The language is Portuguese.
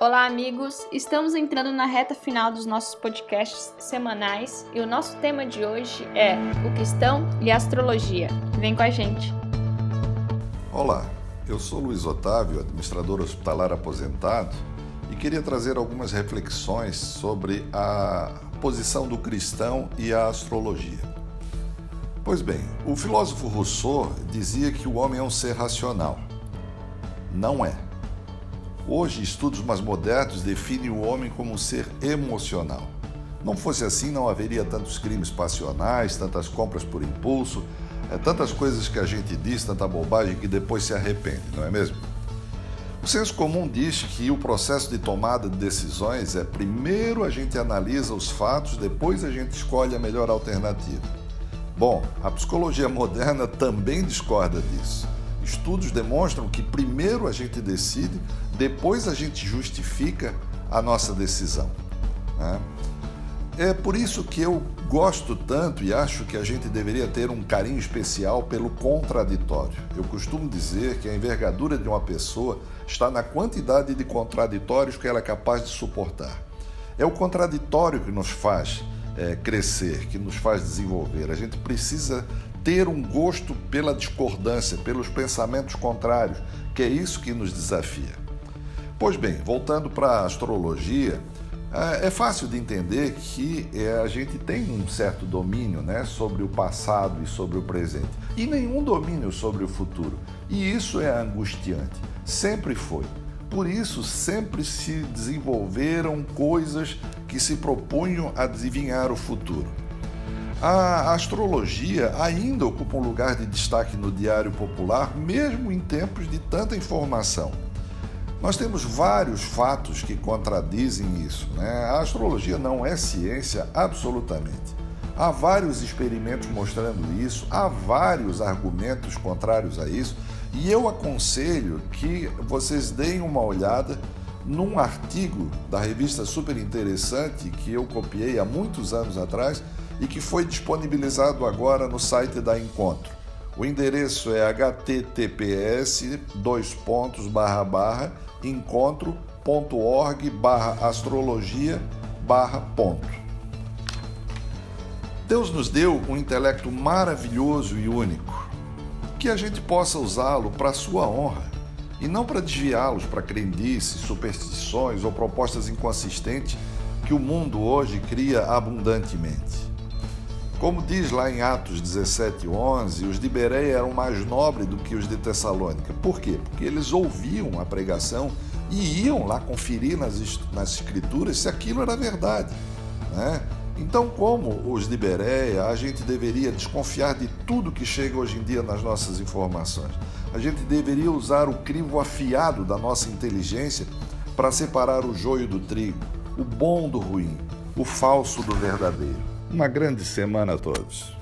Olá, amigos! Estamos entrando na reta final dos nossos podcasts semanais e o nosso tema de hoje é o cristão e a astrologia. Vem com a gente! Olá, eu sou Luiz Otávio, administrador hospitalar aposentado, e queria trazer algumas reflexões sobre a posição do cristão e a astrologia. Pois bem, o filósofo Rousseau dizia que o homem é um ser racional. Não é. Hoje, estudos mais modernos definem o homem como um ser emocional. Não fosse assim, não haveria tantos crimes passionais, tantas compras por impulso, é, tantas coisas que a gente diz, tanta bobagem que depois se arrepende, não é mesmo? O senso comum diz que o processo de tomada de decisões é primeiro a gente analisa os fatos, depois a gente escolhe a melhor alternativa. Bom, a psicologia moderna também discorda disso. Estudos demonstram que primeiro a gente decide, depois a gente justifica a nossa decisão. Né? É por isso que eu gosto tanto e acho que a gente deveria ter um carinho especial pelo contraditório. Eu costumo dizer que a envergadura de uma pessoa está na quantidade de contraditórios que ela é capaz de suportar. É o contraditório que nos faz é, crescer, que nos faz desenvolver. A gente precisa ter um gosto pela discordância, pelos pensamentos contrários, que é isso que nos desafia. Pois bem, voltando para a astrologia, é, é fácil de entender que é, a gente tem um certo domínio né, sobre o passado e sobre o presente, e nenhum domínio sobre o futuro. E isso é angustiante, sempre foi. Por isso, sempre se desenvolveram coisas que se propunham a adivinhar o futuro. A astrologia ainda ocupa um lugar de destaque no diário popular, mesmo em tempos de tanta informação. Nós temos vários fatos que contradizem isso. Né? A astrologia não é ciência absolutamente. Há vários experimentos mostrando isso, há vários argumentos contrários a isso, e eu aconselho que vocês deem uma olhada num artigo da revista super interessante que eu copiei há muitos anos atrás e que foi disponibilizado agora no site da Encontro. O endereço é https dois pontos barra barra encontro.org barra astrologia barra ponto. Deus nos deu um intelecto maravilhoso e único, que a gente possa usá-lo para sua honra e não para desviá-los para crendices, superstições ou propostas inconsistentes que o mundo hoje cria abundantemente. Como diz lá em Atos 17:11, os de Bereia eram mais nobres do que os de Tessalônica. Por quê? Porque eles ouviam a pregação e iam lá conferir nas, nas escrituras se aquilo era verdade. Né? Então, como os de Bereia, a gente deveria desconfiar de tudo que chega hoje em dia nas nossas informações. A gente deveria usar o crivo afiado da nossa inteligência para separar o joio do trigo, o bom do ruim, o falso do verdadeiro. Uma grande semana a todos.